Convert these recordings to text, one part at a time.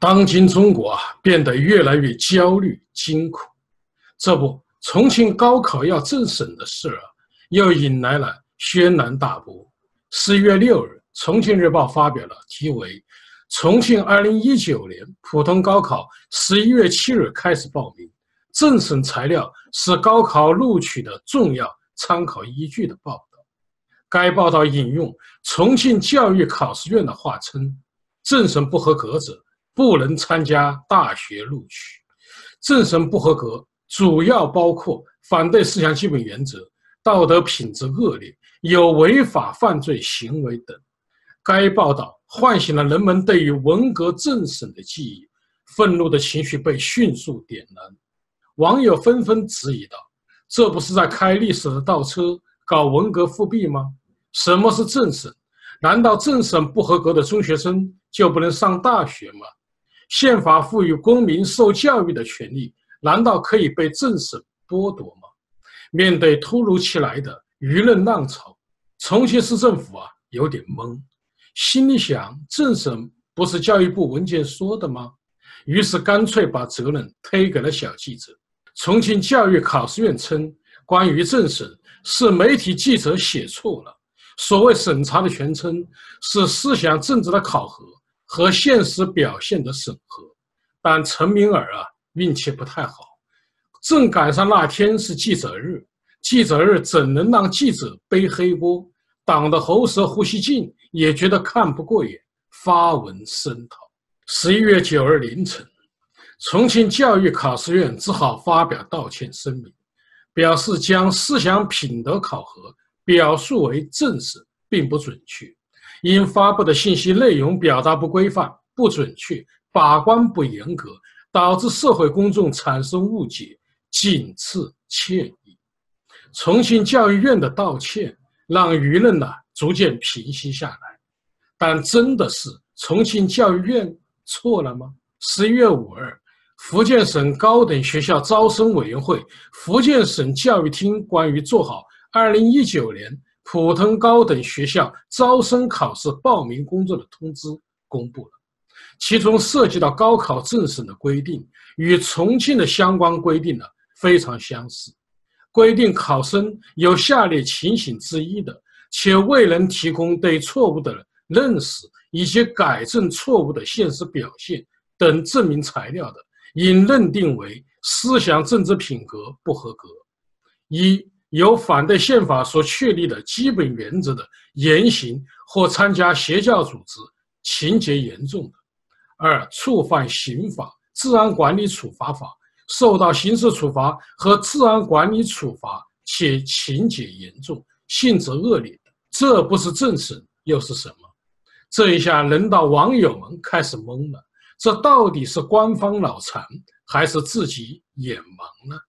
当今中国啊，变得越来越焦虑惊恐。这不，重庆高考要政审的事啊，又引来了轩然大波。十一月六日，《重庆日报》发表了题为《重庆二零一九年普通高考十一月七日开始报名，政审材料是高考录取的重要参考依据》的报道。该报道引用重庆教育考试院的话称：“政审不合格者。”不能参加大学录取，政审不合格主要包括反对思想基本原则、道德品质恶劣、有违法犯罪行为等。该报道唤醒了人们对于文革政审的记忆，愤怒的情绪被迅速点燃。网友纷纷质疑道：“这不是在开历史的倒车，搞文革复辟吗？什么是政审？难道政审不合格的中学生就不能上大学吗？”宪法赋予公民受教育的权利，难道可以被政审剥夺吗？面对突如其来的舆论浪潮，重庆市政府啊有点懵，心里想：政审不是教育部文件说的吗？于是干脆把责任推给了小记者。重庆教育考试院称，关于政审是媒体记者写错了，所谓审查的全称是思想政治的考核。和现实表现的审核，但陈明尔啊运气不太好，正赶上那天是记者日，记者日怎能让记者背黑锅？党的喉舌胡锡进也觉得看不过眼，发文声讨。十一月九日凌晨，重庆教育考试院只好发表道歉声明，表示将思想品德考核表述为政审并不准确。因发布的信息内容表达不规范、不准确、把关不严格，导致社会公众产生误解，谨致歉意。重庆教育院的道歉让舆论呢逐渐平息下来，但真的是重庆教育院错了吗？十一月五日，福建省高等学校招生委员会、福建省教育厅关于做好二零一九年。普通高等学校招生考试报名工作的通知公布了，其中涉及到高考政审的规定，与重庆的相关规定呢非常相似。规定考生有下列情形之一的，且未能提供对错误的认识以及改正错误的现实表现等证明材料的，应认定为思想政治品格不合格。一有反对宪法所确立的基本原则的言行或参加邪教组织，情节严重的；二、触犯刑法、治安管理处罚法，受到刑事处罚和治安管理处罚，且情节严重、性质恶劣的。这不是政审又是什么？这一下，轮到网友们开始懵了：这到底是官方脑残，还是自己眼盲呢？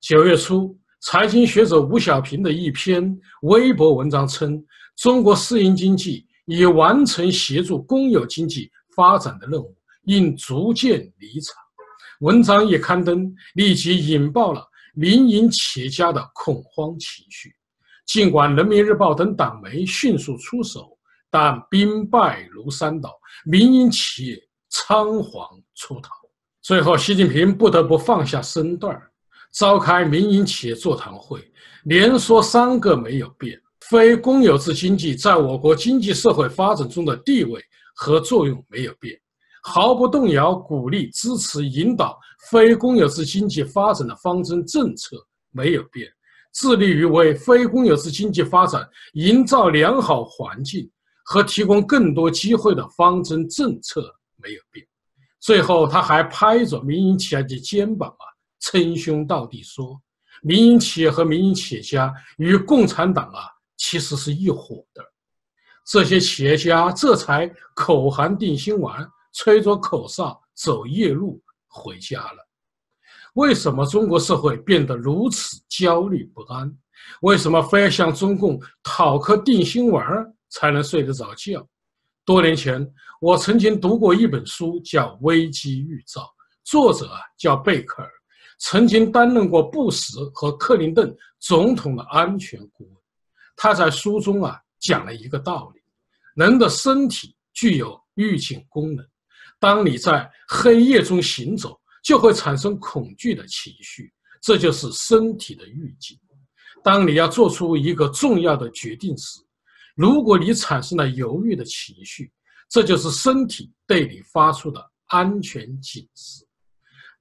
九月初。财经学者吴小平的一篇微博文章称，中国私营经济已完成协助公有经济发展的任务，应逐渐离场。文章一刊登，立即引爆了民营企业家的恐慌情绪。尽管人民日报等党媒迅速出手，但兵败如山倒，民营企业仓皇出逃。最后，习近平不得不放下身段儿。召开民营企业座谈会，连说三个没有变。非公有制经济在我国经济社会发展中的地位和作用没有变，毫不动摇鼓励、支持、引导非公有制经济发展的方针政策没有变，致力于为非公有制经济发展营造良好环境和提供更多机会的方针政策没有变。最后，他还拍着民营企业的肩膀啊！称兄道弟说，民营企业和民营企业家与共产党啊，其实是一伙的。这些企业家这才口含定心丸，吹着口哨走夜路回家了。为什么中国社会变得如此焦虑不安？为什么非要向中共讨颗定心丸才能睡得着觉？多年前，我曾经读过一本书，叫《危机预兆》，作者啊叫贝克尔。曾经担任过布什和克林顿总统的安全顾问，他在书中啊讲了一个道理：人的身体具有预警功能，当你在黑夜中行走，就会产生恐惧的情绪，这就是身体的预警。当你要做出一个重要的决定时，如果你产生了犹豫的情绪，这就是身体对你发出的安全警示。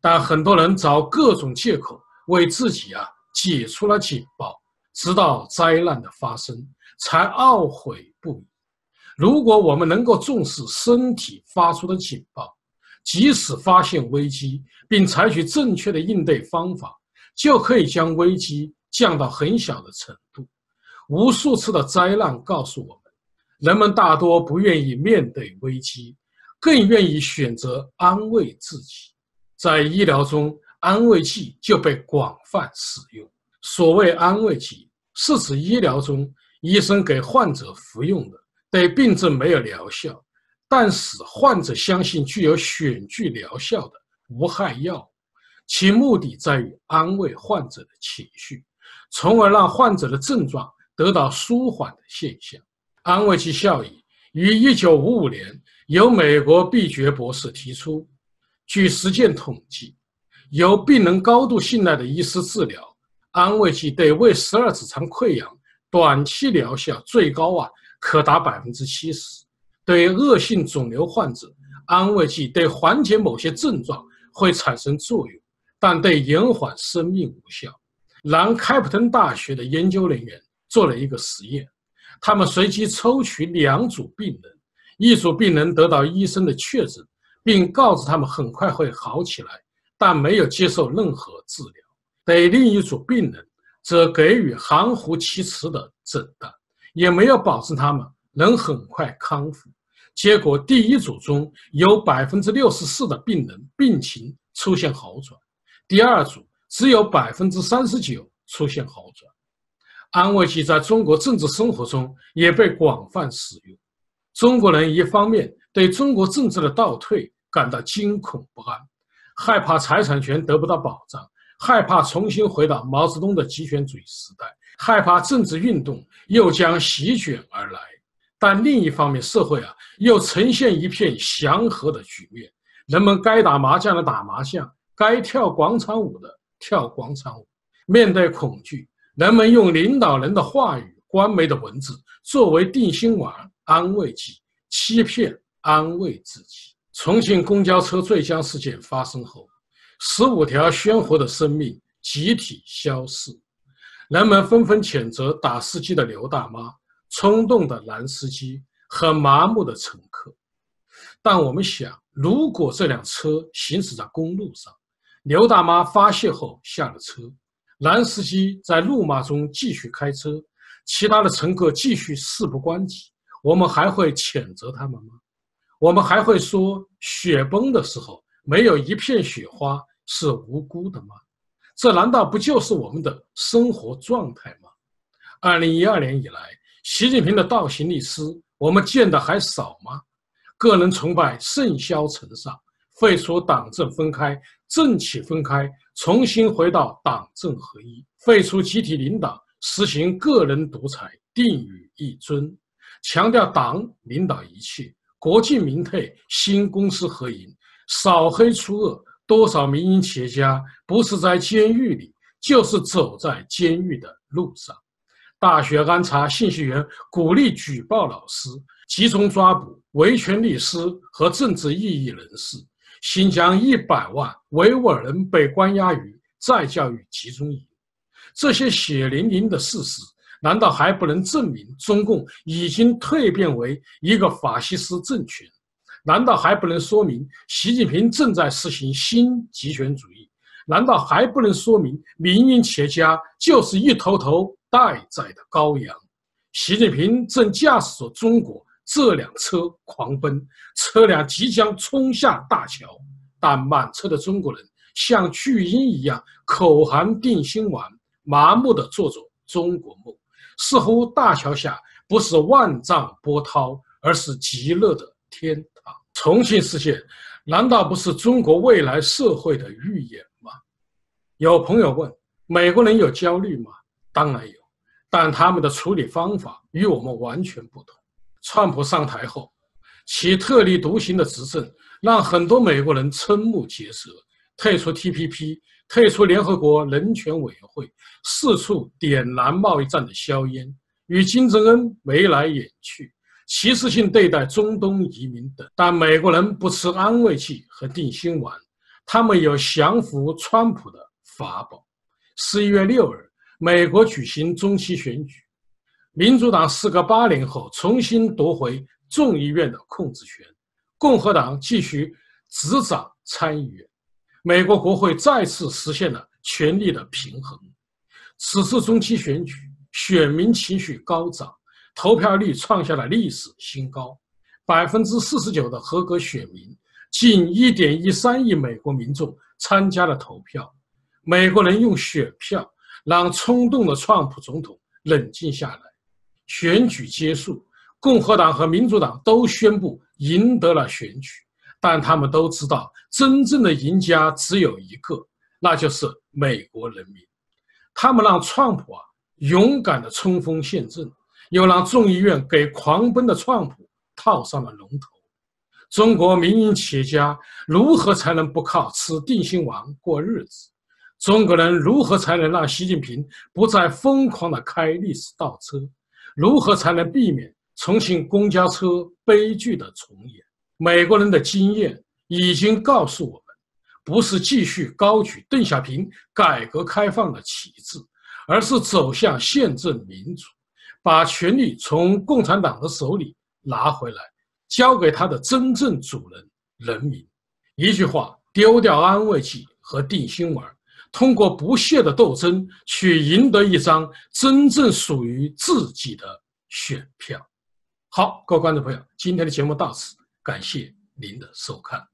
但很多人找各种借口为自己啊解除了警报，直到灾难的发生才懊悔不已。如果我们能够重视身体发出的警报，及时发现危机并采取正确的应对方法，就可以将危机降到很小的程度。无数次的灾难告诉我们，人们大多不愿意面对危机，更愿意选择安慰自己。在医疗中，安慰剂就被广泛使用。所谓安慰剂，是指医疗中医生给患者服用的，对病症没有疗效，但使患者相信具有选具疗效的无害药物，其目的在于安慰患者的情绪，从而让患者的症状得到舒缓的现象。安慰剂效应于1955年由美国毕爵博士提出。据实践统计，由病人高度信赖的医师治疗，安慰剂对胃十二指肠溃疡短期疗效最高啊，可达百分之七十。对恶性肿瘤患者，安慰剂对缓解某些症状会产生作用，但对延缓生命无效。南开普敦大学的研究人员做了一个实验，他们随机抽取两组病人，一组病人得到医生的确诊。并告知他们很快会好起来，但没有接受任何治疗。对另一组病人，则给予含糊其辞的诊断，也没有保证他们能很快康复。结果，第一组中有百分之六十四的病人病情出现好转，第二组只有百分之三十九出现好转。安慰剂在中国政治生活中也被广泛使用。中国人一方面对中国政治的倒退，感到惊恐不安，害怕财产权得不到保障，害怕重新回到毛泽东的极权主义时代，害怕政治运动又将席卷而来。但另一方面，社会啊又呈现一片祥和的局面，人们该打麻将的打麻将，该跳广场舞的跳广场舞。面对恐惧，人们用领导人的话语、官媒的文字作为定心丸、安慰剂，欺骗、安慰自己。重庆公交车坠江事件发生后，十五条鲜活的生命集体消逝，人们纷纷谴责打司机的刘大妈、冲动的男司机和麻木的乘客。但我们想，如果这辆车行驶在公路上，刘大妈发泄后下了车，男司机在怒骂中继续开车，其他的乘客继续事不关己，我们还会谴责他们吗？我们还会说，雪崩的时候没有一片雪花是无辜的吗？这难道不就是我们的生活状态吗？二零一二年以来，习近平的倒行逆施，我们见的还少吗？个人崇拜甚嚣尘上，废除党政分开、政企分开，重新回到党政合一，废除集体领导，实行个人独裁，定语一尊，强调党领导一切。国进民退，新公私合营，扫黑除恶，多少民营企业家不是在监狱里，就是走在监狱的路上。大学安插信息员，鼓励举报老师，集中抓捕维权律师和政治异议人士。新疆一百万维吾尔人被关押于再教育集中营，这些血淋淋的事实。难道还不能证明中共已经蜕变为一个法西斯政权？难道还不能说明习近平正在实行新极权主义？难道还不能说明民营企业家就是一头头待宰的羔羊？习近平正驾驶着中国这辆车狂奔，车辆即将冲下大桥，但满车的中国人像巨婴一样口含定心丸，麻木地做着中国梦。似乎大桥下不是万丈波涛，而是极乐的天堂。重庆事件难道不是中国未来社会的预言吗？有朋友问：美国人有焦虑吗？当然有，但他们的处理方法与我们完全不同。川普上台后，其特立独行的执政让很多美国人瞠目结舌，退出 TPP，退出联合国人权委员会，四处点燃贸易战的硝烟，与金正恩眉来眼去，歧视性对待中东移民等。但美国人不吃安慰剂和定心丸，他们有降服川普的法宝。十一月六日，美国举行中期选举。民主党时隔八年后重新夺回众议院的控制权，共和党继续执掌参议院，美国国会再次实现了权力的平衡。此次中期选举，选民情绪高涨，投票率创下了历史新高，百分之四十九的合格选民，近一点一三亿美国民众参加了投票。美国人用选票让冲动的川普总统冷静下来。选举结束，共和党和民主党都宣布赢得了选举，但他们都知道，真正的赢家只有一个，那就是美国人民。他们让川普啊勇敢地冲锋陷阵，又让众议院给狂奔的川普套上了龙头。中国民营企业家如何才能不靠吃定心丸过日子？中国人如何才能让习近平不再疯狂地开历史倒车？如何才能避免重庆公交车悲剧的重演？美国人的经验已经告诉我们，不是继续高举邓小平改革开放的旗帜，而是走向宪政民主，把权力从共产党的手里拿回来，交给他的真正主人——人民。一句话，丢掉安慰剂和定心丸。通过不懈的斗争，去赢得一张真正属于自己的选票。好，各位观众朋友，今天的节目到此，感谢您的收看。